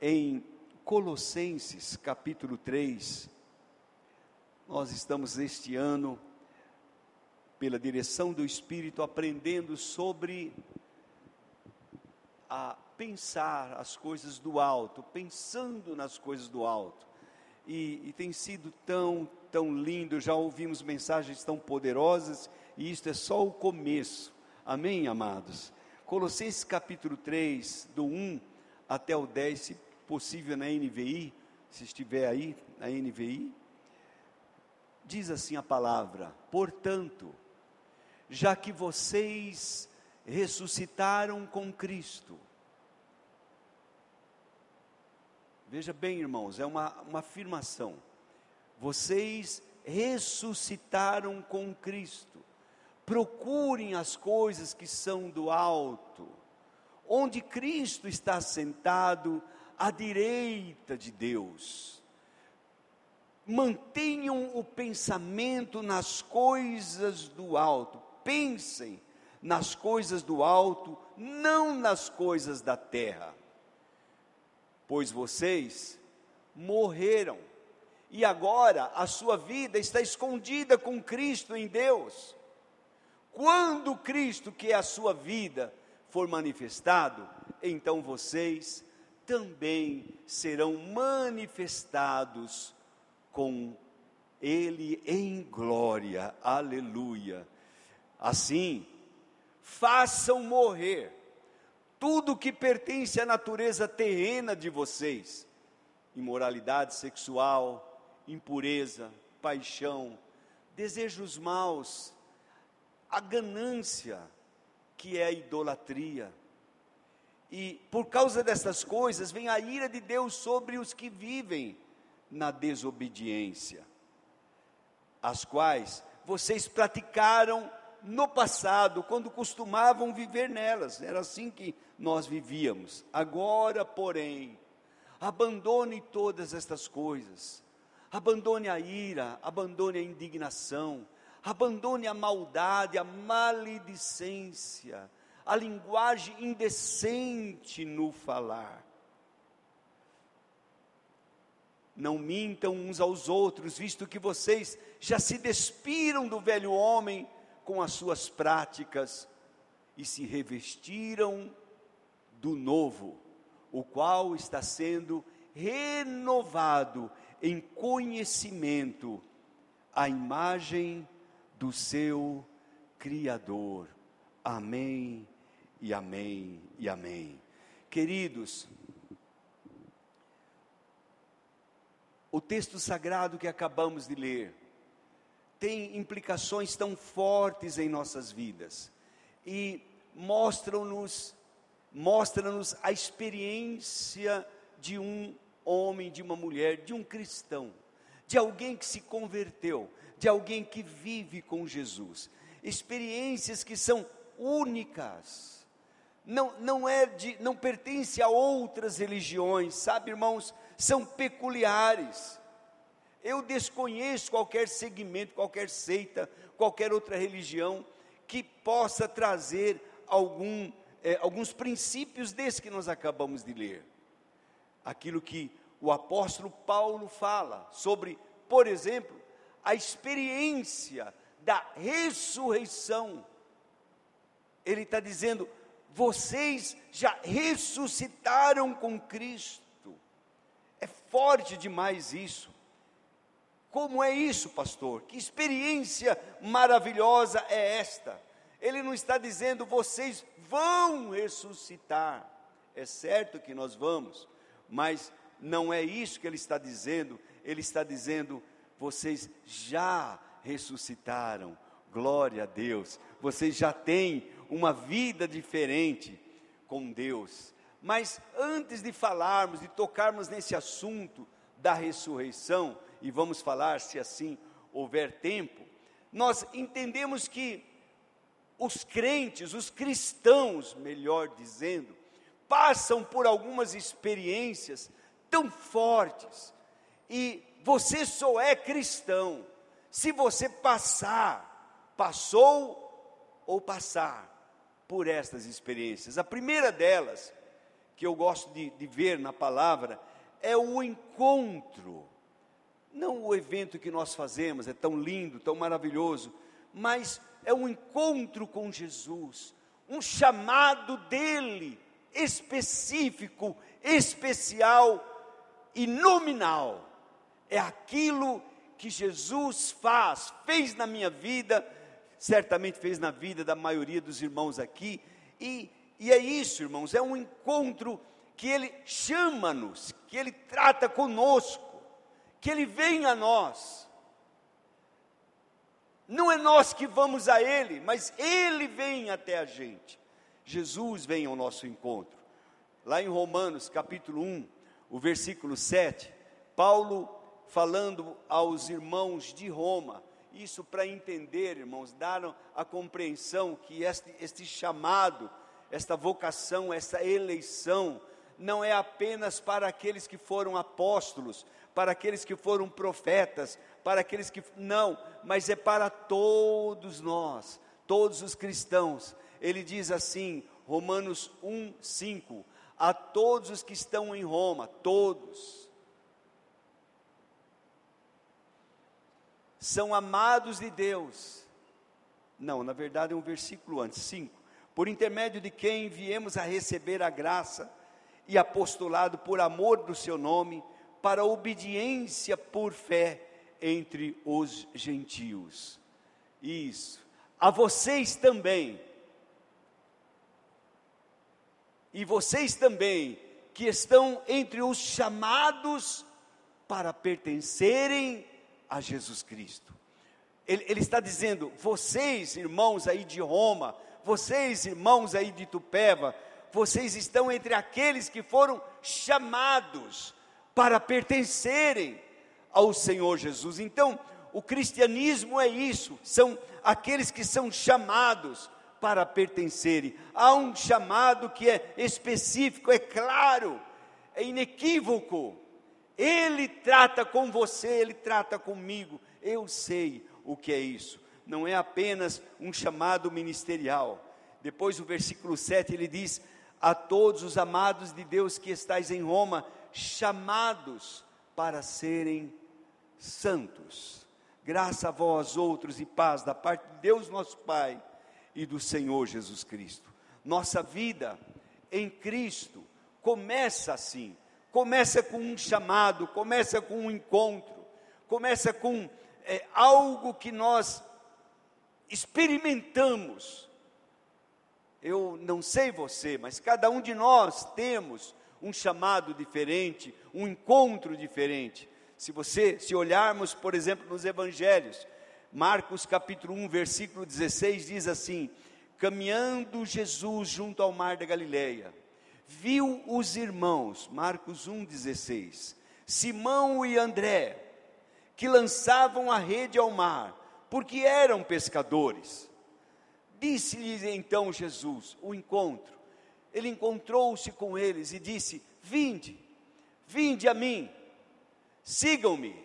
em Colossenses capítulo 3. Nós estamos este ano, pela direção do Espírito, aprendendo sobre a pensar as coisas do alto, pensando nas coisas do alto. E, e, tem sido tão, tão lindo, já ouvimos mensagens tão poderosas, e isto é só o começo. Amém, amados? Colossenses capítulo 3, do 1 até o 10, se possível na NVI, se estiver aí, na NVI, diz assim a palavra: portanto, já que vocês ressuscitaram com Cristo, veja bem, irmãos, é uma, uma afirmação, vocês ressuscitaram com Cristo, procurem as coisas que são do alto, onde Cristo está sentado à direita de Deus. Mantenham o pensamento nas coisas do alto, pensem nas coisas do alto, não nas coisas da terra, pois vocês morreram e agora a sua vida está escondida com Cristo em Deus. Quando Cristo, que é a sua vida, for manifestado, então vocês também serão manifestados com Ele em glória, aleluia. Assim, façam morrer tudo que pertence à natureza terrena de vocês: imoralidade sexual, impureza, paixão, desejos maus, a ganância, que é a idolatria. E por causa dessas coisas vem a ira de Deus sobre os que vivem na desobediência, as quais vocês praticaram no passado, quando costumavam viver nelas, era assim que nós vivíamos. Agora, porém, abandone todas estas coisas, abandone a ira, abandone a indignação, abandone a maldade, a maledicência, a linguagem indecente no falar. Não mintam uns aos outros, visto que vocês já se despiram do velho homem com as suas práticas e se revestiram do novo, o qual está sendo renovado em conhecimento à imagem do seu Criador. Amém e amém e amém. Queridos, o texto sagrado que acabamos de ler tem implicações tão fortes em nossas vidas e mostram-nos mostra-nos a experiência de um homem, de uma mulher, de um cristão, de alguém que se converteu, de alguém que vive com Jesus. Experiências que são únicas. Não, não é de, não pertence a outras religiões, sabe, irmãos? São peculiares. Eu desconheço qualquer segmento, qualquer seita, qualquer outra religião que possa trazer algum, é, alguns princípios desse que nós acabamos de ler. Aquilo que o apóstolo Paulo fala sobre, por exemplo, a experiência da ressurreição. Ele está dizendo: vocês já ressuscitaram com Cristo. É forte demais isso. Como é isso, pastor? Que experiência maravilhosa é esta? Ele não está dizendo vocês vão ressuscitar. É certo que nós vamos, mas não é isso que ele está dizendo. Ele está dizendo vocês já ressuscitaram. Glória a Deus. Vocês já têm uma vida diferente com Deus. Mas antes de falarmos, de tocarmos nesse assunto da ressurreição, e vamos falar se assim houver tempo, nós entendemos que os crentes, os cristãos, melhor dizendo, passam por algumas experiências tão fortes e você só é cristão se você passar, passou ou passar por estas experiências. A primeira delas, que eu gosto de, de ver na palavra é o encontro. Não o evento que nós fazemos, é tão lindo, tão maravilhoso, mas é um encontro com Jesus, um chamado dele específico, especial e nominal. É aquilo que Jesus faz, fez na minha vida, certamente fez na vida da maioria dos irmãos aqui, e, e é isso, irmãos, é um encontro que Ele chama-nos, que Ele trata conosco, que Ele vem a nós. Não é nós que vamos a Ele, mas Ele vem até a gente. Jesus vem ao nosso encontro. Lá em Romanos capítulo 1, o versículo 7, Paulo falando aos irmãos de Roma, isso para entender, irmãos, dar a compreensão que este, este chamado, esta vocação, essa eleição, não é apenas para aqueles que foram apóstolos, para aqueles que foram profetas, para aqueles que. Não, mas é para todos nós, todos os cristãos. Ele diz assim, Romanos 1, 5: A todos os que estão em Roma, todos, são amados de Deus. Não, na verdade é um versículo antes, 5. Por intermédio de quem viemos a receber a graça e apostolado por amor do seu nome, para obediência por fé entre os gentios. Isso. A vocês também. E vocês também, que estão entre os chamados para pertencerem a Jesus Cristo. Ele, ele, está dizendo: vocês, irmãos aí de Roma, vocês, irmãos aí de Tupéva, vocês estão entre aqueles que foram chamados para pertencerem ao Senhor Jesus. Então, o cristianismo é isso, são aqueles que são chamados para pertencerem. Há um chamado que é específico, é claro, é inequívoco. Ele trata com você, ele trata comigo. Eu sei o que é isso. Não é apenas um chamado ministerial. Depois, o versículo 7 ele diz: A todos os amados de Deus que estáis em Roma, chamados para serem santos. Graça a vós outros e paz da parte de Deus nosso Pai e do Senhor Jesus Cristo. Nossa vida em Cristo começa assim começa com um chamado, começa com um encontro, começa com é, algo que nós experimentamos. Eu não sei você, mas cada um de nós temos um chamado diferente, um encontro diferente. Se você, se olharmos, por exemplo, nos evangelhos, Marcos capítulo 1, versículo 16 diz assim: caminhando Jesus junto ao mar da Galileia, viu os irmãos, Marcos 1,16, Simão e André, que lançavam a rede ao mar, porque eram pescadores. Disse-lhes então Jesus, o encontro, ele encontrou-se com eles e disse: Vinde, vinde a mim, sigam-me,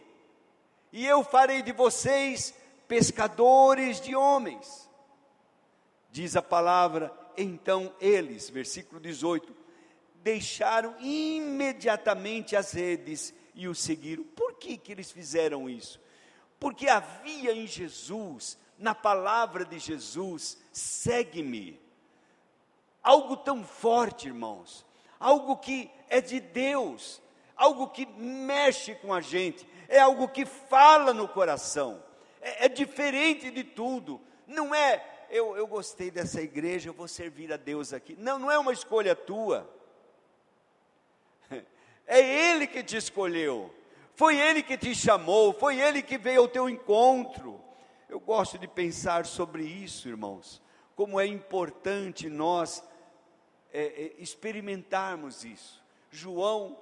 e eu farei de vocês pescadores de homens. Diz a palavra, então eles, versículo 18, deixaram imediatamente as redes e o seguiram. Por que, que eles fizeram isso? Porque havia em Jesus, na palavra de Jesus, segue-me. Algo tão forte, irmãos, algo que é de Deus, algo que mexe com a gente, é algo que fala no coração, é, é diferente de tudo, não é eu, eu gostei dessa igreja, eu vou servir a Deus aqui. Não, não é uma escolha tua. É Ele que te escolheu, foi Ele que te chamou, foi Ele que veio ao teu encontro. Eu gosto de pensar sobre isso, irmãos, como é importante nós é, é, experimentarmos isso. João,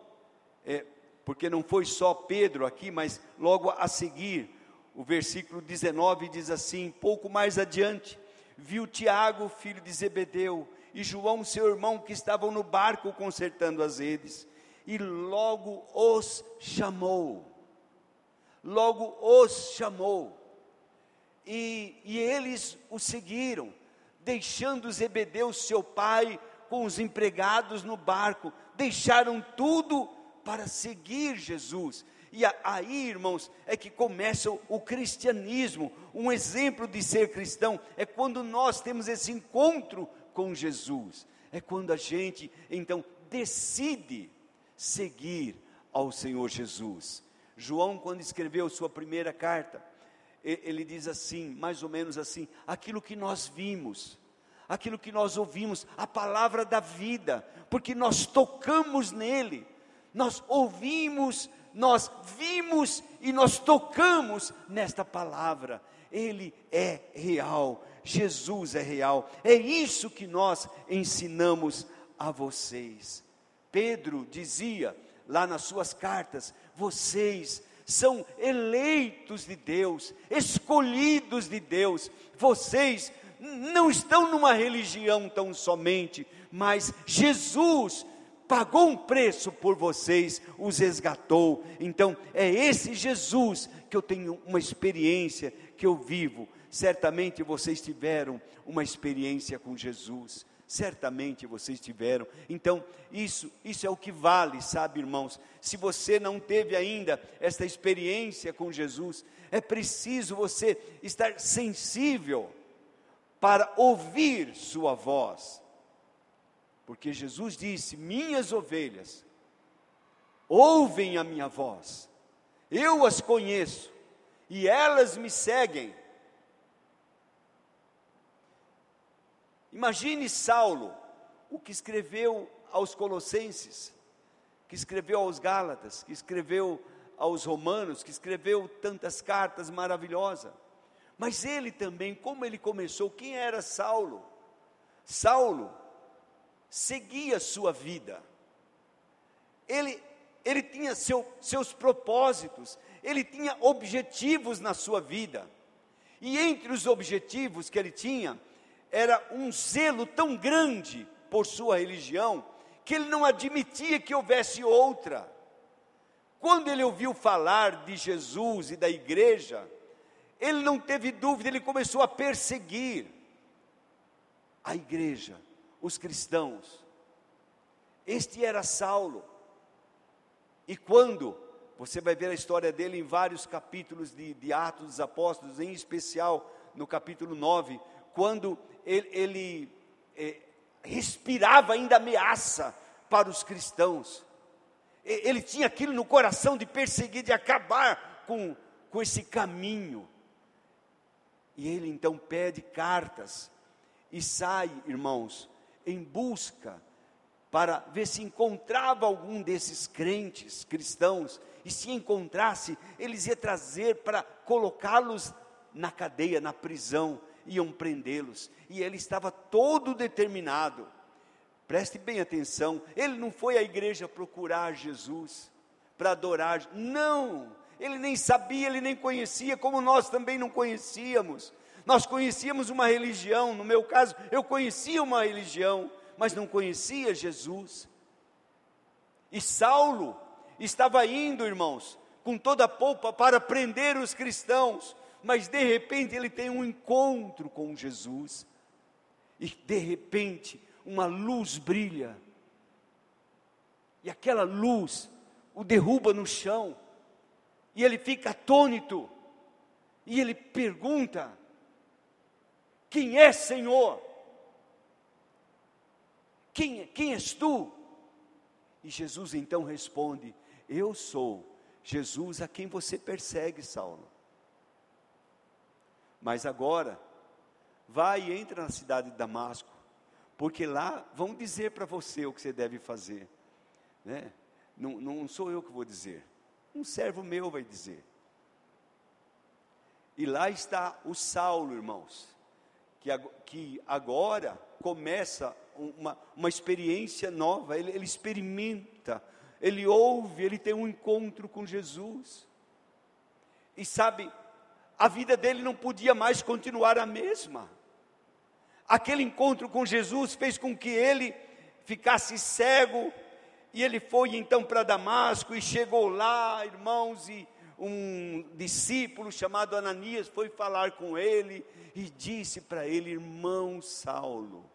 é, porque não foi só Pedro aqui, mas logo a seguir, o versículo 19 diz assim: pouco mais adiante, viu Tiago, filho de Zebedeu, e João, seu irmão, que estavam no barco consertando as redes e logo os chamou. Logo os chamou. E, e eles o seguiram, deixando Zebedeu, seu pai, com os empregados no barco, deixaram tudo para seguir Jesus. E aí, irmãos, é que começa o cristianismo. Um exemplo de ser cristão é quando nós temos esse encontro com Jesus. É quando a gente, então, decide seguir ao Senhor Jesus. João, quando escreveu sua primeira carta, ele diz assim, mais ou menos assim: aquilo que nós vimos, aquilo que nós ouvimos, a palavra da vida, porque nós tocamos nele, nós ouvimos, nós vimos e nós tocamos nesta palavra. Ele é real, Jesus é real. É isso que nós ensinamos a vocês. Pedro dizia lá nas suas cartas: vocês são eleitos de Deus, escolhidos de Deus. Vocês não estão numa religião tão somente, mas Jesus pagou um preço por vocês, os resgatou. Então, é esse Jesus que eu tenho uma experiência, que eu vivo. Certamente vocês tiveram uma experiência com Jesus. Certamente vocês tiveram. Então, isso, isso é o que vale, sabe, irmãos? Se você não teve ainda esta experiência com Jesus, é preciso você estar sensível para ouvir sua voz. Porque Jesus disse: Minhas ovelhas ouvem a minha voz, eu as conheço e elas me seguem. Imagine Saulo, o que escreveu aos Colossenses, que escreveu aos Gálatas, que escreveu aos Romanos, que escreveu tantas cartas maravilhosas. Mas ele também, como ele começou, quem era Saulo? Saulo seguia sua vida. Ele, ele tinha seu, seus propósitos, ele tinha objetivos na sua vida. E entre os objetivos que ele tinha, era um zelo tão grande por sua religião, que ele não admitia que houvesse outra. Quando ele ouviu falar de Jesus e da igreja, ele não teve dúvida, ele começou a perseguir a igreja, os cristãos. Este era Saulo. E quando, você vai ver a história dele em vários capítulos de, de Atos dos Apóstolos, em especial no capítulo 9, quando ele, ele é, respirava ainda ameaça para os cristãos. Ele tinha aquilo no coração de perseguir, de acabar com, com esse caminho. E ele então pede cartas e sai, irmãos, em busca para ver se encontrava algum desses crentes cristãos e se encontrasse, eles ia trazer para colocá-los na cadeia, na prisão, iam prendê-los. E ele estava todo determinado. Preste bem atenção, ele não foi à igreja procurar Jesus para adorar, não ele nem sabia, ele nem conhecia, como nós também não conhecíamos. Nós conhecíamos uma religião, no meu caso, eu conhecia uma religião, mas não conhecia Jesus. E Saulo estava indo, irmãos, com toda a polpa para prender os cristãos, mas de repente ele tem um encontro com Jesus, e de repente uma luz brilha, e aquela luz o derruba no chão, e ele fica atônito, e ele pergunta: Quem é Senhor? Quem, quem és tu? E Jesus então responde: Eu sou Jesus a quem você persegue, Saulo. Mas agora, vai e entra na cidade de Damasco, porque lá vão dizer para você o que você deve fazer. Né? Não, não sou eu que vou dizer um servo meu vai dizer. E lá está o Saulo, irmãos, que, que agora começa uma, uma experiência nova, ele, ele experimenta, ele ouve, ele tem um encontro com Jesus. E sabe, a vida dele não podia mais continuar a mesma. Aquele encontro com Jesus fez com que ele ficasse cego, e ele foi então para Damasco e chegou lá, irmãos, e um discípulo chamado Ananias foi falar com ele e disse para ele, irmão Saulo,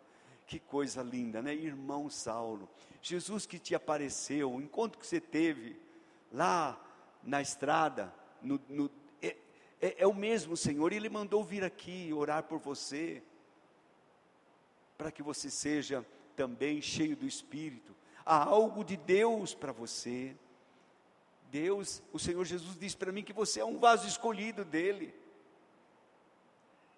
Que coisa linda, né? Irmão Saulo. Jesus que te apareceu, o encontro que você teve lá na estrada, no, no, é, é, o mesmo Senhor, Ele mandou vir aqui orar por você, para que você seja também cheio do Espírito. Há algo de Deus para você. Deus, o Senhor Jesus disse para mim que você é um vaso escolhido dele.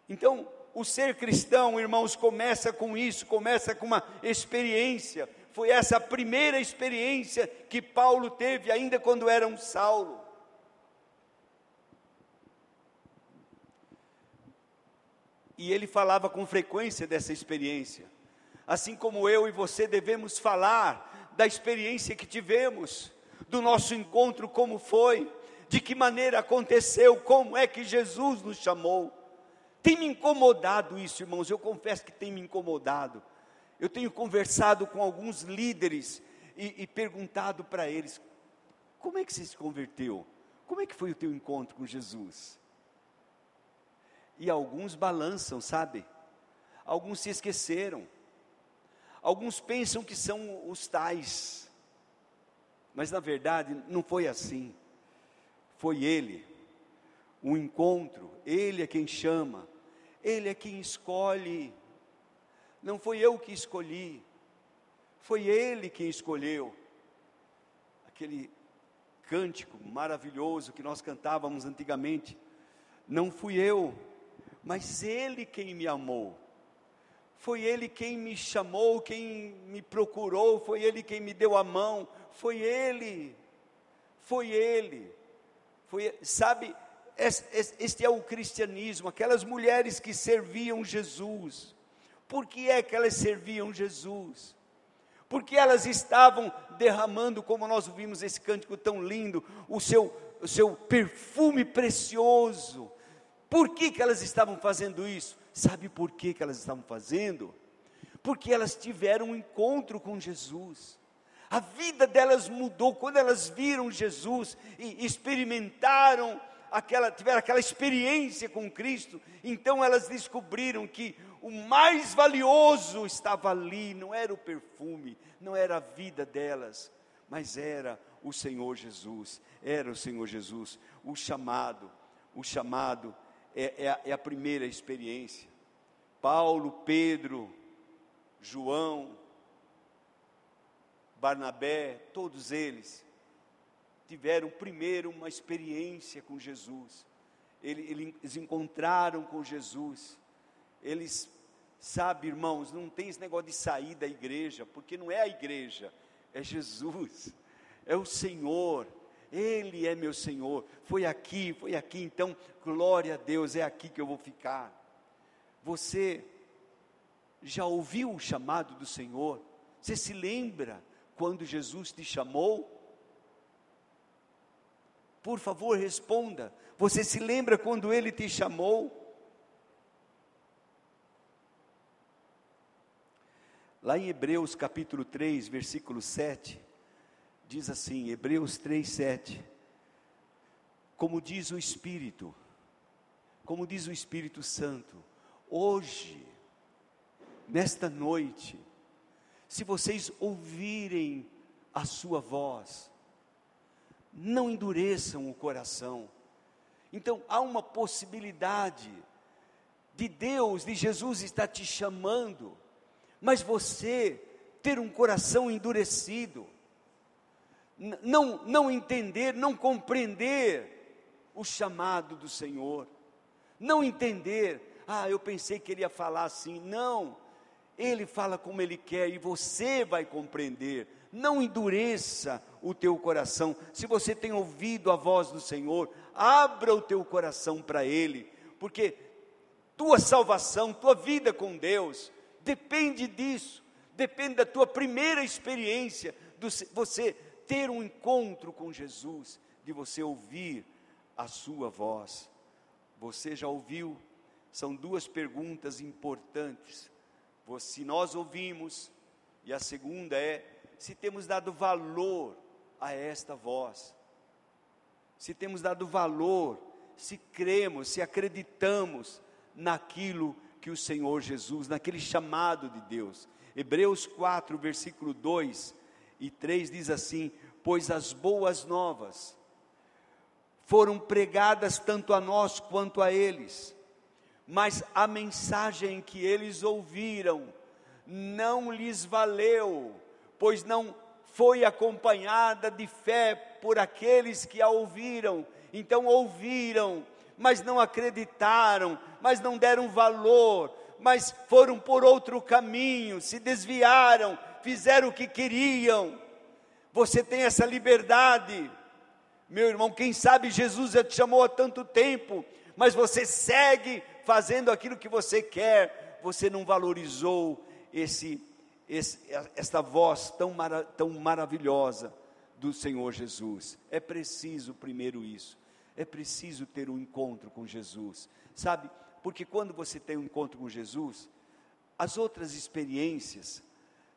Então, o ser cristão, irmãos, começa com isso, começa com uma experiência. Foi essa a primeira experiência que Paulo teve ainda quando era um Saulo. E ele falava com frequência dessa experiência. Assim como eu e você devemos falar da experiência que tivemos, do nosso encontro, como foi, de que maneira aconteceu, como é que Jesus nos chamou. Tem me incomodado isso, irmãos, eu confesso que tem me incomodado. Eu tenho conversado com alguns líderes e, e perguntado para eles: como é que você se converteu? Como é que foi o teu encontro com Jesus? E alguns balançam, sabe? Alguns se esqueceram. Alguns pensam que são os tais. Mas na verdade não foi assim. Foi ele. O encontro, ele é quem chama. Ele é quem escolhe. Não foi eu que escolhi, foi Ele quem escolheu. Aquele cântico maravilhoso que nós cantávamos antigamente. Não fui eu, mas Ele quem me amou. Foi Ele quem me chamou, quem me procurou, foi Ele quem me deu a mão, foi Ele, foi Ele. Foi, sabe, este é o cristianismo, aquelas mulheres que serviam Jesus. Por que é que elas serviam Jesus? Porque elas estavam derramando, como nós ouvimos esse cântico tão lindo, o seu, o seu perfume precioso. Por que, que elas estavam fazendo isso? Sabe por que, que elas estavam fazendo? Porque elas tiveram um encontro com Jesus. A vida delas mudou quando elas viram Jesus e experimentaram aquela, tiveram aquela experiência com Cristo, então elas descobriram que o mais valioso estava ali, não era o perfume, não era a vida delas, mas era o Senhor Jesus, era o Senhor Jesus, o chamado, o chamado é, é, a, é a primeira experiência. Paulo, Pedro, João, Barnabé, todos eles tiveram primeiro uma experiência com Jesus, eles encontraram com Jesus, eles, sabe, irmãos, não tem esse negócio de sair da igreja, porque não é a igreja, é Jesus, é o Senhor, Ele é meu Senhor, foi aqui, foi aqui, então, glória a Deus, é aqui que eu vou ficar. Você já ouviu o chamado do Senhor? Você se lembra quando Jesus te chamou? Por favor, responda. Você se lembra quando ele te chamou? Lá em Hebreus capítulo 3, versículo 7, diz assim: Hebreus 3, 7. Como diz o Espírito, como diz o Espírito Santo, hoje, nesta noite, se vocês ouvirem a sua voz, não endureçam o coração. Então há uma possibilidade de Deus, de Jesus estar te chamando, mas você ter um coração endurecido, não, não entender, não compreender o chamado do Senhor, não entender, ah, eu pensei que ele ia falar assim, não, ele fala como ele quer e você vai compreender, não endureça o teu coração. Se você tem ouvido a voz do Senhor, abra o teu coração para Ele, porque tua salvação, tua vida com Deus, depende disso, depende da tua primeira experiência, de você ter um encontro com Jesus, de você ouvir a Sua voz. Você já ouviu? São duas perguntas importantes. Se nós ouvimos, e a segunda é: se temos dado valor a esta voz, se temos dado valor, se cremos, se acreditamos naquilo que o Senhor Jesus, naquele chamado de Deus. Hebreus 4, versículo 2 e 3 diz assim: Pois as boas novas foram pregadas tanto a nós quanto a eles, mas a mensagem que eles ouviram não lhes valeu, pois não foi acompanhada de fé por aqueles que a ouviram. Então ouviram, mas não acreditaram, mas não deram valor, mas foram por outro caminho, se desviaram, fizeram o que queriam. Você tem essa liberdade. Meu irmão, quem sabe Jesus já te chamou há tanto tempo, mas você segue fazendo aquilo que você quer, você não valorizou esse, esse esta voz tão, mara, tão maravilhosa do Senhor Jesus. É preciso primeiro isso, é preciso ter um encontro com Jesus, sabe? Porque quando você tem um encontro com Jesus, as outras experiências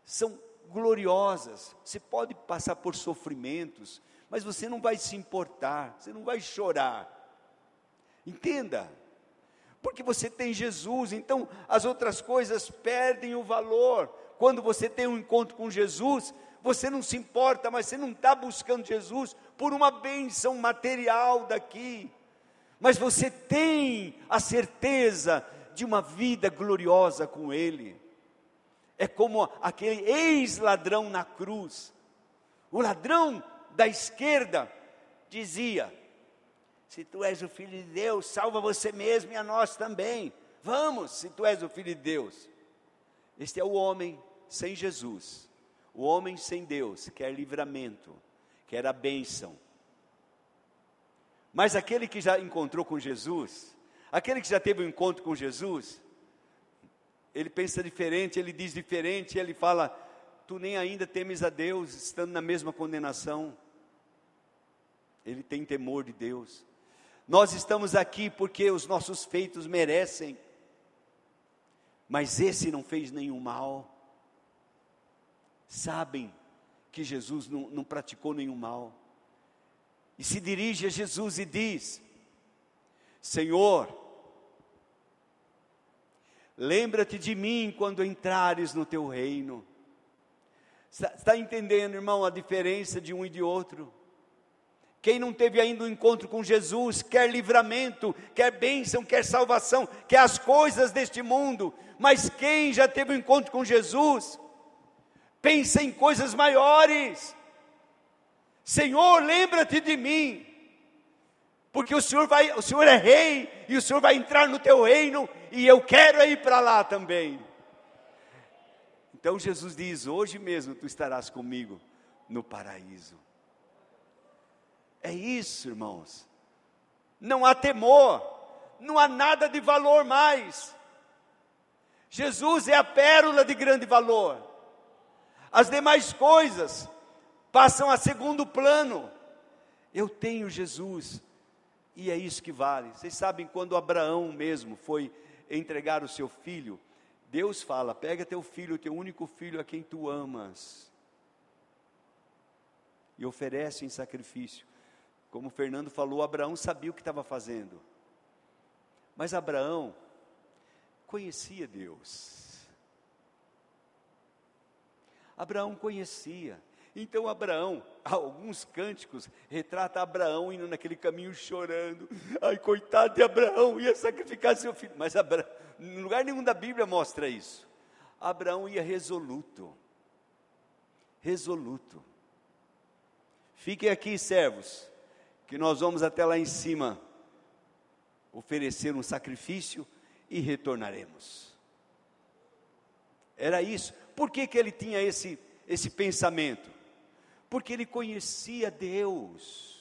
são gloriosas. Você pode passar por sofrimentos, mas você não vai se importar, você não vai chorar. Entenda? Porque você tem Jesus, então as outras coisas perdem o valor. Quando você tem um encontro com Jesus, você não se importa, mas você não está buscando Jesus por uma bênção material daqui, mas você tem a certeza de uma vida gloriosa com Ele. É como aquele ex-ladrão na cruz. O ladrão da esquerda dizia: Se tu és o filho de Deus, salva você mesmo e a nós também. Vamos, se tu és o filho de Deus. Este é o homem sem Jesus. O homem sem Deus quer livramento, quer a bênção. Mas aquele que já encontrou com Jesus, aquele que já teve um encontro com Jesus, ele pensa diferente, ele diz diferente, ele fala: Tu nem ainda temes a Deus, estando na mesma condenação. Ele tem temor de Deus. Nós estamos aqui porque os nossos feitos merecem, mas esse não fez nenhum mal. Sabem que Jesus não, não praticou nenhum mal. E se dirige a Jesus e diz: Senhor, Lembra-te de mim quando entrares no teu reino. Está entendendo, irmão, a diferença de um e de outro? Quem não teve ainda um encontro com Jesus, quer livramento, quer bênção, quer salvação, quer as coisas deste mundo, mas quem já teve um encontro com Jesus, pensa em coisas maiores. Senhor, lembra-te de mim porque o Senhor vai, o Senhor é rei e o Senhor vai entrar no teu reino e eu quero ir para lá também. Então Jesus diz: Hoje mesmo tu estarás comigo no paraíso. É isso, irmãos. Não há temor, não há nada de valor mais. Jesus é a pérola de grande valor. As demais coisas passam a segundo plano. Eu tenho Jesus, e é isso que vale. Vocês sabem quando Abraão mesmo foi entregar o seu filho, Deus fala: pega teu filho, teu único filho a quem tu amas, e oferece em sacrifício. Como Fernando falou, Abraão sabia o que estava fazendo, mas Abraão conhecia Deus. Abraão conhecia, então Abraão, alguns cânticos retrata Abraão indo naquele caminho chorando. Ai, coitado de Abraão, ia sacrificar seu filho. Mas Abraão, em lugar nenhum da Bíblia mostra isso. Abraão ia resoluto. Resoluto. Fiquem aqui, servos, que nós vamos até lá em cima oferecer um sacrifício e retornaremos. Era isso. Por que, que ele tinha esse, esse pensamento? Porque ele conhecia Deus.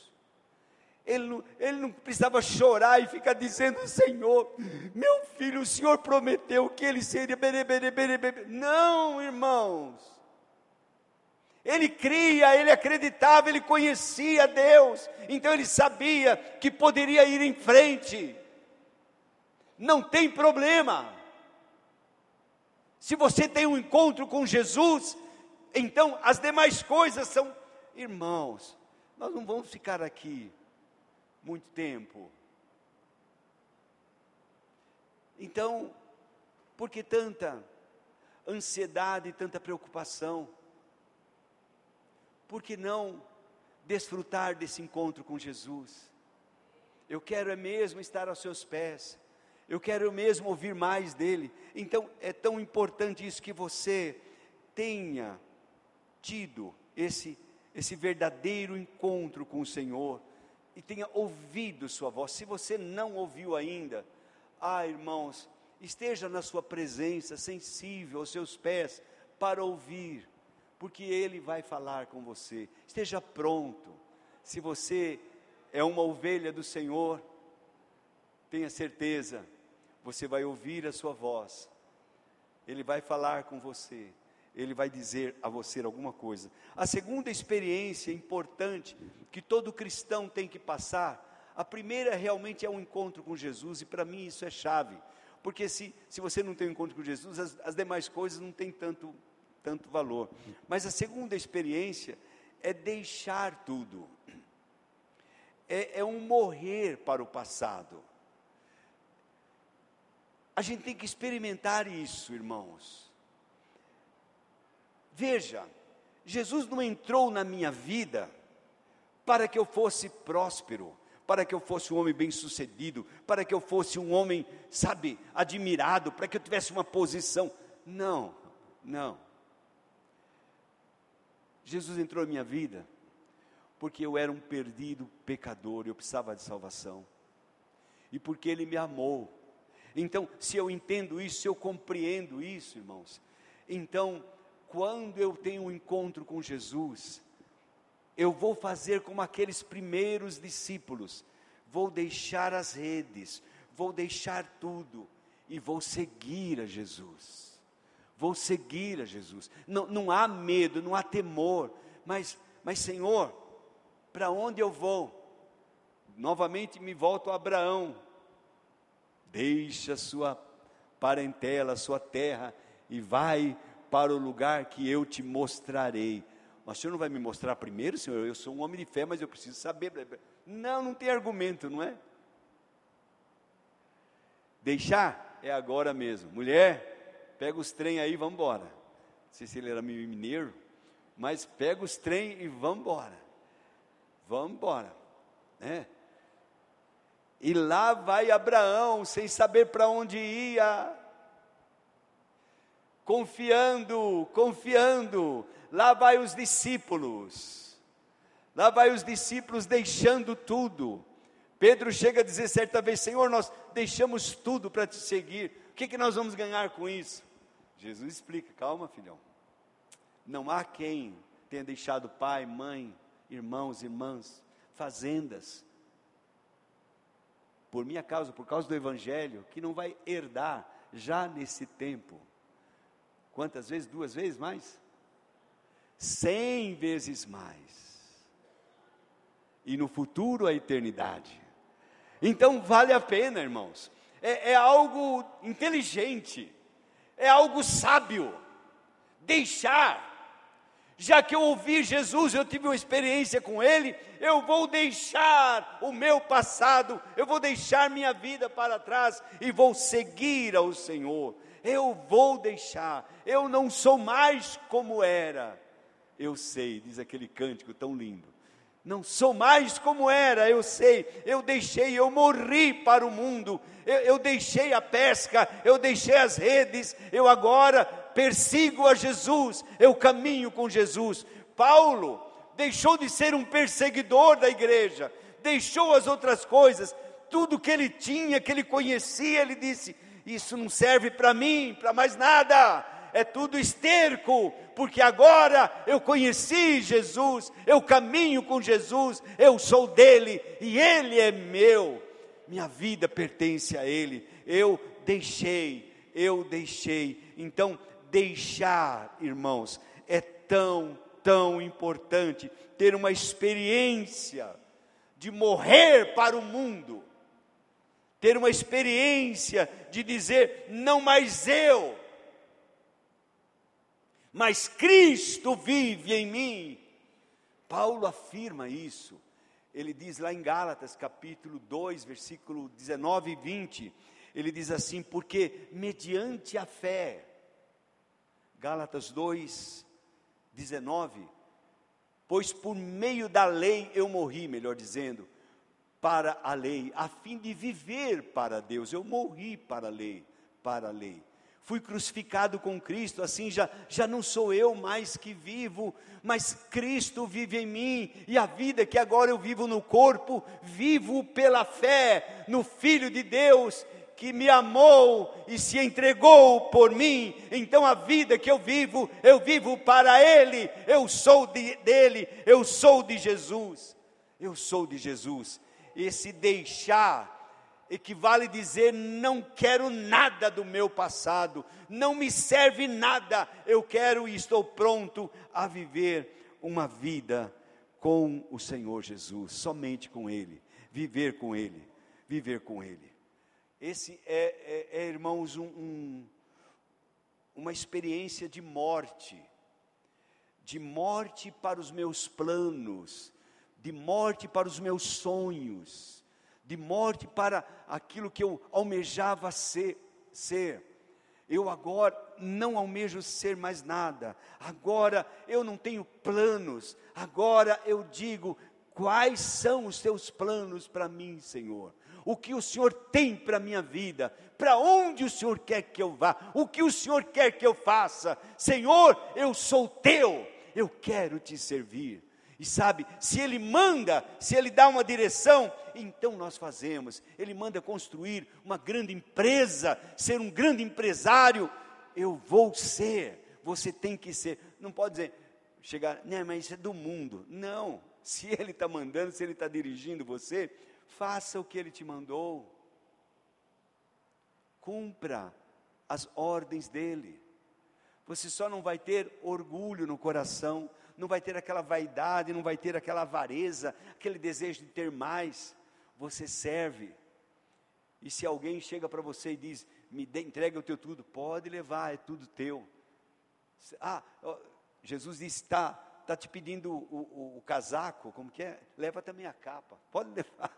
Ele não, ele não, precisava chorar e ficar dizendo: Senhor, meu filho, o Senhor prometeu que ele seria. Bere, bere, bere, bere. Não, irmãos. Ele cria, ele acreditava, ele conhecia Deus, então ele sabia que poderia ir em frente. Não tem problema. Se você tem um encontro com Jesus, então as demais coisas são, irmãos, nós não vamos ficar aqui muito tempo. Então, por que tanta? ansiedade e tanta preocupação? Por que não desfrutar desse encontro com Jesus? Eu quero é mesmo estar aos seus pés. Eu quero mesmo ouvir mais dele. Então é tão importante isso que você tenha tido esse esse verdadeiro encontro com o Senhor e tenha ouvido sua voz. Se você não ouviu ainda, ah, irmãos, esteja na sua presença, sensível aos seus pés para ouvir, porque ele vai falar com você. Esteja pronto. Se você é uma ovelha do Senhor, tenha certeza, você vai ouvir a sua voz. Ele vai falar com você ele vai dizer a você alguma coisa. A segunda experiência importante que todo cristão tem que passar, a primeira realmente é um encontro com Jesus, e para mim isso é chave, porque se, se você não tem um encontro com Jesus, as, as demais coisas não têm tanto, tanto valor. Mas a segunda experiência é deixar tudo, é, é um morrer para o passado. A gente tem que experimentar isso, irmãos. Veja, Jesus não entrou na minha vida para que eu fosse próspero, para que eu fosse um homem bem-sucedido, para que eu fosse um homem, sabe, admirado, para que eu tivesse uma posição. Não, não. Jesus entrou na minha vida porque eu era um perdido pecador, eu precisava de salvação. E porque Ele me amou. Então, se eu entendo isso, se eu compreendo isso, irmãos, então quando eu tenho um encontro com Jesus, eu vou fazer como aqueles primeiros discípulos, vou deixar as redes, vou deixar tudo e vou seguir a Jesus. Vou seguir a Jesus. Não, não há medo, não há temor, mas, mas Senhor, para onde eu vou? Novamente me volto a Abraão. Deixa sua parentela, sua terra e vai para o lugar que eu te mostrarei. Mas o senhor não vai me mostrar primeiro, senhor? Eu sou um homem de fé, mas eu preciso saber. Não, não tem argumento, não é? Deixar é agora mesmo. Mulher, pega os trem aí, vamos embora. Não sei se ele era mineiro, mas pega os trem e vamos embora. Vamos embora, né? E lá vai Abraão, sem saber para onde ia, confiando, confiando. Lá vai os discípulos. Lá vai os discípulos deixando tudo. Pedro chega a dizer certa vez: Senhor, nós deixamos tudo para te seguir. O que, que nós vamos ganhar com isso? Jesus explica: calma, filhão. Não há quem tenha deixado pai, mãe, irmãos, irmãs, fazendas, por minha causa, por causa do Evangelho, que não vai herdar já nesse tempo Quantas vezes? Duas vezes mais? Cem vezes mais. E no futuro a eternidade. Então vale a pena, irmãos. É, é algo inteligente, é algo sábio. Deixar já que eu ouvi Jesus, eu tive uma experiência com Ele, eu vou deixar o meu passado, eu vou deixar minha vida para trás e vou seguir ao Senhor eu vou deixar, eu não sou mais como era. Eu sei, diz aquele cântico tão lindo. Não sou mais como era, eu sei, eu deixei, eu morri para o mundo, eu, eu deixei a pesca, eu deixei as redes, eu agora persigo a Jesus, eu caminho com Jesus. Paulo deixou de ser um perseguidor da igreja, deixou as outras coisas, tudo que ele tinha, que ele conhecia, ele disse: isso não serve para mim, para mais nada, é tudo esterco, porque agora eu conheci Jesus, eu caminho com Jesus, eu sou dele e ele é meu, minha vida pertence a ele, eu deixei, eu deixei. Então, deixar, irmãos, é tão, tão importante ter uma experiência de morrer para o mundo ter uma experiência de dizer: não mais eu, mas Cristo vive em mim. Paulo afirma isso. Ele diz lá em Gálatas, capítulo 2, versículo 19 e 20, ele diz assim: porque mediante a fé, Gálatas 2, 19. Pois por meio da lei eu morri, melhor dizendo, para a lei, a fim de viver para Deus. Eu morri para a lei, para a lei. Fui crucificado com Cristo, assim já, já não sou eu mais que vivo, mas Cristo vive em mim, e a vida que agora eu vivo no corpo, vivo pela fé no Filho de Deus, que me amou e se entregou por mim, então a vida que eu vivo, eu vivo para Ele, eu sou de, dele, eu sou de Jesus, eu sou de Jesus esse deixar equivale dizer não quero nada do meu passado, não me serve nada, eu quero e estou pronto a viver uma vida com o Senhor Jesus, somente com Ele, viver com Ele, viver com Ele. Esse é, é, é irmãos, um, um, uma experiência de morte, de morte para os meus planos, de morte para os meus sonhos, de morte para aquilo que eu almejava ser. ser. Eu agora não almejo ser mais nada, agora eu não tenho planos, agora eu digo: quais são os teus planos para mim, Senhor? O que o Senhor tem para a minha vida? Para onde o Senhor quer que eu vá? O que o Senhor quer que eu faça? Senhor, eu sou teu, eu quero te servir. E sabe, se Ele manda, se Ele dá uma direção, então nós fazemos. Ele manda construir uma grande empresa, ser um grande empresário. Eu vou ser, você tem que ser. Não pode dizer, chegar, né, mas isso é do mundo. Não, se Ele está mandando, se Ele está dirigindo você, faça o que Ele te mandou. Cumpra as ordens dEle. Você só não vai ter orgulho no coração não vai ter aquela vaidade, não vai ter aquela avareza, aquele desejo de ter mais. Você serve. E se alguém chega para você e diz: Me dê, entrega o teu tudo, pode levar, é tudo teu. Ah, Jesus disse: Está tá te pedindo o, o, o casaco, como que é? Leva também a capa, pode levar.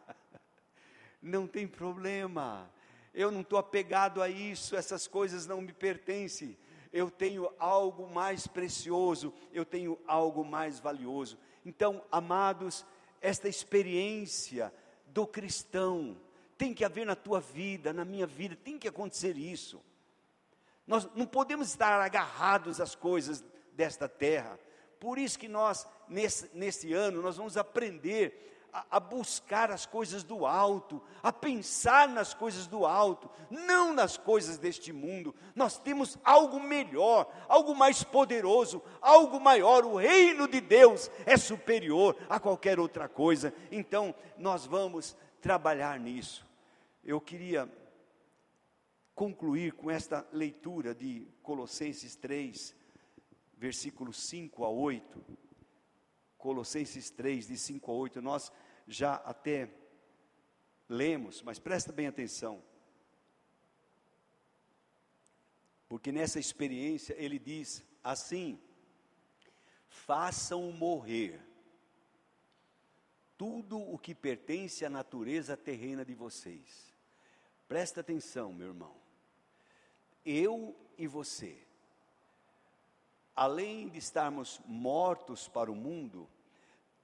Não tem problema. Eu não estou apegado a isso, essas coisas não me pertencem eu tenho algo mais precioso, eu tenho algo mais valioso. Então, amados, esta experiência do cristão tem que haver na tua vida, na minha vida, tem que acontecer isso. Nós não podemos estar agarrados às coisas desta terra. Por isso que nós, nesse, nesse ano, nós vamos aprender a, a buscar as coisas do alto, a pensar nas coisas do alto, não nas coisas deste mundo. Nós temos algo melhor, algo mais poderoso, algo maior. O reino de Deus é superior a qualquer outra coisa. Então, nós vamos trabalhar nisso. Eu queria concluir com esta leitura de Colossenses 3, versículos 5 a 8 Colossenses 3, de 5 a 8, nós já até lemos, mas presta bem atenção. Porque nessa experiência ele diz assim: façam morrer tudo o que pertence à natureza terrena de vocês. Presta atenção, meu irmão. Eu e você além de estarmos mortos para o mundo,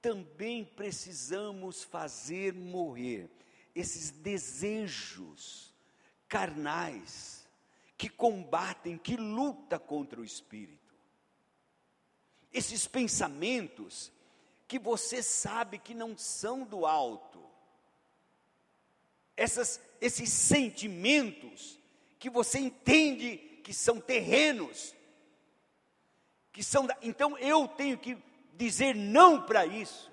também precisamos fazer morrer esses desejos carnais que combatem, que luta contra o espírito. Esses pensamentos que você sabe que não são do alto. Essas, esses sentimentos que você entende que são terrenos, que são. Da, então eu tenho que dizer não para isso.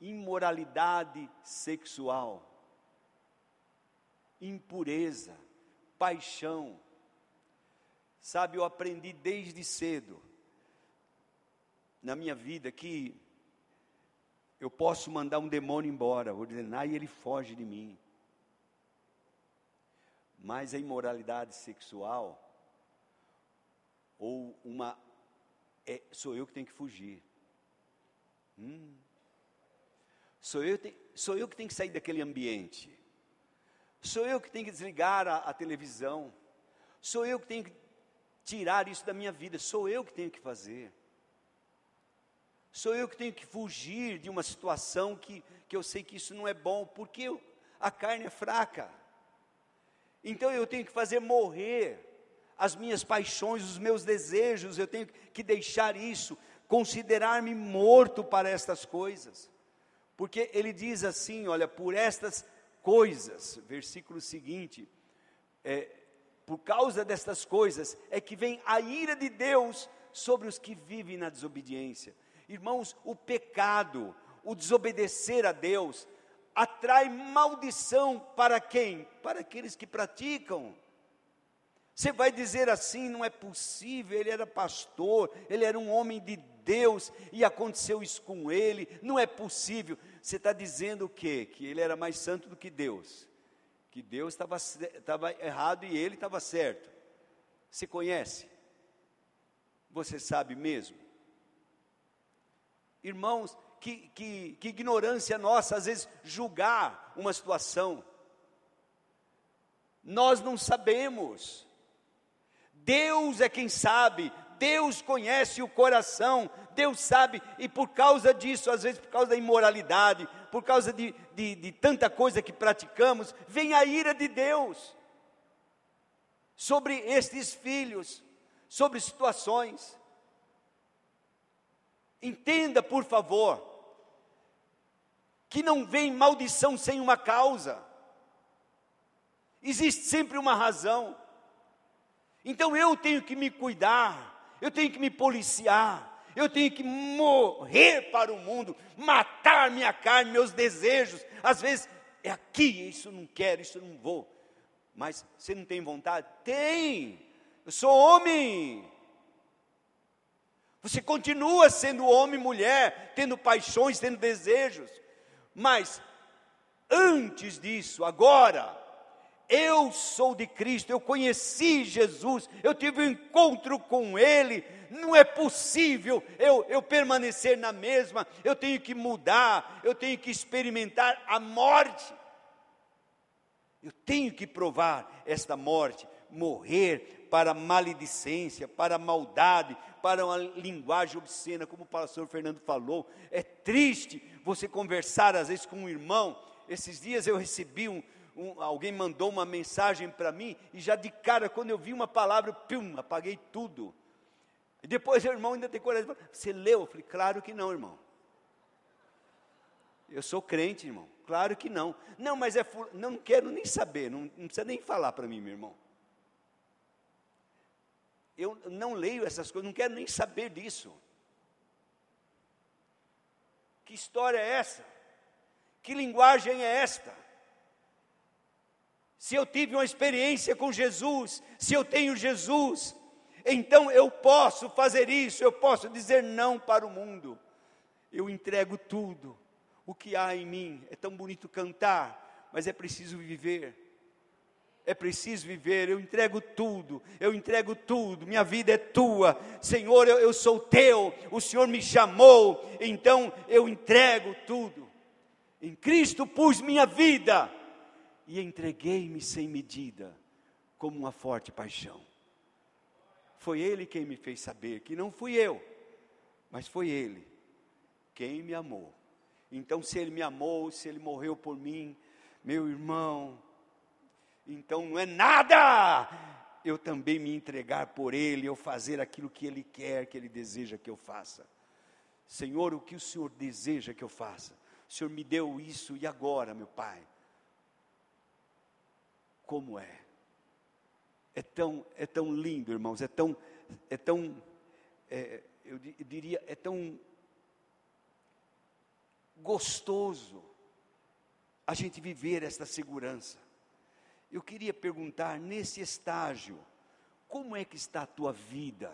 Imoralidade sexual, impureza, paixão. Sabe, eu aprendi desde cedo na minha vida que eu posso mandar um demônio embora, ordenar e ele foge de mim. Mas a imoralidade sexual ou uma é, sou eu que tenho que fugir. Hum. Sou, eu te, sou eu que tenho que sair daquele ambiente. Sou eu que tenho que desligar a, a televisão. Sou eu que tenho que tirar isso da minha vida, sou eu que tenho que fazer. Sou eu que tenho que fugir de uma situação que, que eu sei que isso não é bom, porque eu, a carne é fraca. Então eu tenho que fazer morrer as minhas paixões, os meus desejos, eu tenho que deixar isso, considerar-me morto para estas coisas. Porque ele diz assim: olha, por estas coisas, versículo seguinte, é, por causa destas coisas é que vem a ira de Deus sobre os que vivem na desobediência. Irmãos, o pecado, o desobedecer a Deus, atrai maldição para quem? Para aqueles que praticam. Você vai dizer assim: não é possível, ele era pastor, ele era um homem de Deus e aconteceu isso com ele, não é possível. Você está dizendo o quê? Que ele era mais santo do que Deus, que Deus estava errado e ele estava certo. Você conhece? Você sabe mesmo? Irmãos, que, que, que ignorância nossa, às vezes, julgar uma situação. Nós não sabemos. Deus é quem sabe, Deus conhece o coração, Deus sabe, e por causa disso, às vezes por causa da imoralidade, por causa de, de, de, tanta coisa que praticamos, vem a ira de Deus sobre estes filhos, sobre situações. Entenda, por favor, que não vem maldição sem uma causa. Existe sempre uma razão. Então eu tenho que me cuidar, eu tenho que me policiar, eu tenho que morrer para o mundo, matar minha carne, meus desejos. Às vezes é aqui, isso não quero, isso não vou. Mas você não tem vontade? Tem. Eu sou homem. Você continua sendo homem e mulher, tendo paixões, tendo desejos. Mas antes disso, agora, eu sou de Cristo, eu conheci Jesus, eu tive um encontro com Ele, não é possível eu, eu permanecer na mesma, eu tenho que mudar, eu tenho que experimentar a morte, eu tenho que provar esta morte, morrer para maledicência, para maldade, para uma linguagem obscena, como o pastor Fernando falou. É triste você conversar às vezes com um irmão. Esses dias eu recebi um, um alguém mandou uma mensagem para mim e já de cara quando eu vi uma palavra, pum, apaguei tudo. E depois o irmão ainda tem coragem, você leu? Eu falei, claro que não, irmão. Eu sou crente, irmão. Claro que não. Não, mas é. Não, não quero nem saber. Não, não precisa nem falar para mim, meu irmão eu não leio essas coisas, não quero nem saber disso. Que história é essa? Que linguagem é esta? Se eu tive uma experiência com Jesus, se eu tenho Jesus, então eu posso fazer isso, eu posso dizer não para o mundo. Eu entrego tudo. O que há em mim é tão bonito cantar, mas é preciso viver é preciso viver, eu entrego tudo, eu entrego tudo, minha vida é tua, Senhor, eu, eu sou teu, o Senhor me chamou, então eu entrego tudo. Em Cristo pus minha vida e entreguei-me sem medida, como uma forte paixão. Foi Ele quem me fez saber que não fui eu, mas foi Ele quem me amou. Então, se Ele me amou, se Ele morreu por mim, meu irmão, então não é nada eu também me entregar por Ele, eu fazer aquilo que Ele quer, que Ele deseja que eu faça. Senhor, o que o Senhor deseja que eu faça? O Senhor me deu isso e agora, meu Pai? Como é? É tão, é tão lindo, irmãos, é tão, é tão, é, eu diria, é tão gostoso a gente viver esta segurança. Eu queria perguntar, nesse estágio, como é que está a tua vida?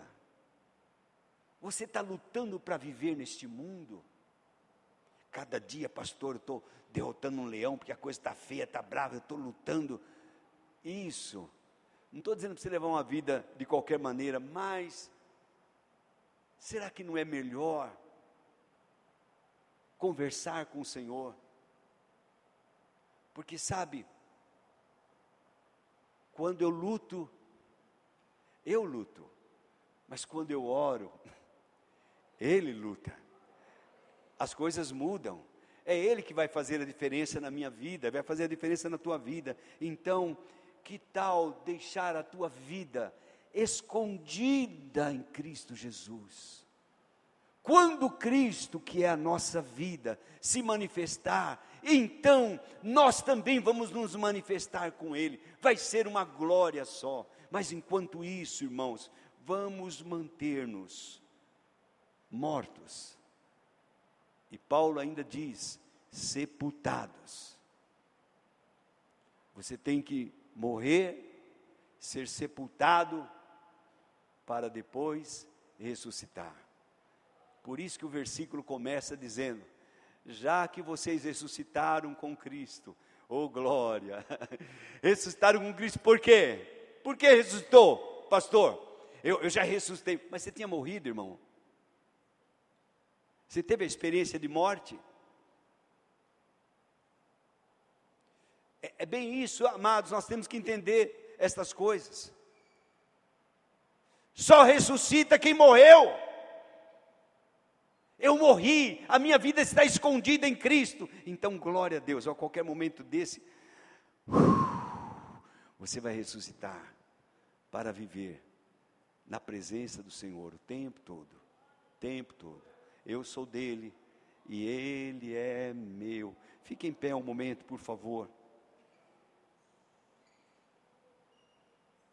Você está lutando para viver neste mundo? Cada dia, pastor, eu estou derrotando um leão porque a coisa está feia, está brava, eu estou lutando. Isso. Não estou dizendo para você levar uma vida de qualquer maneira, mas será que não é melhor conversar com o Senhor? Porque sabe, quando eu luto, eu luto. Mas quando eu oro, Ele luta. As coisas mudam. É Ele que vai fazer a diferença na minha vida, vai fazer a diferença na tua vida. Então, que tal deixar a tua vida escondida em Cristo Jesus? Quando Cristo, que é a nossa vida, se manifestar, então nós também vamos nos manifestar com Ele, vai ser uma glória só. Mas enquanto isso, irmãos, vamos manter-nos mortos. E Paulo ainda diz: sepultados. Você tem que morrer, ser sepultado, para depois ressuscitar. Por isso que o versículo começa dizendo: já que vocês ressuscitaram com Cristo, oh glória, ressuscitaram com Cristo, por quê? Por que ressuscitou, pastor? Eu, eu já ressuscitei, mas você tinha morrido, irmão? Você teve a experiência de morte? É bem isso, amados, nós temos que entender estas coisas. Só ressuscita quem morreu. Eu morri, a minha vida está escondida em Cristo. Então, glória a Deus, a qualquer momento desse, você vai ressuscitar para viver na presença do Senhor o tempo todo, tempo todo. Eu sou dele e ele é meu. Fique em pé um momento, por favor.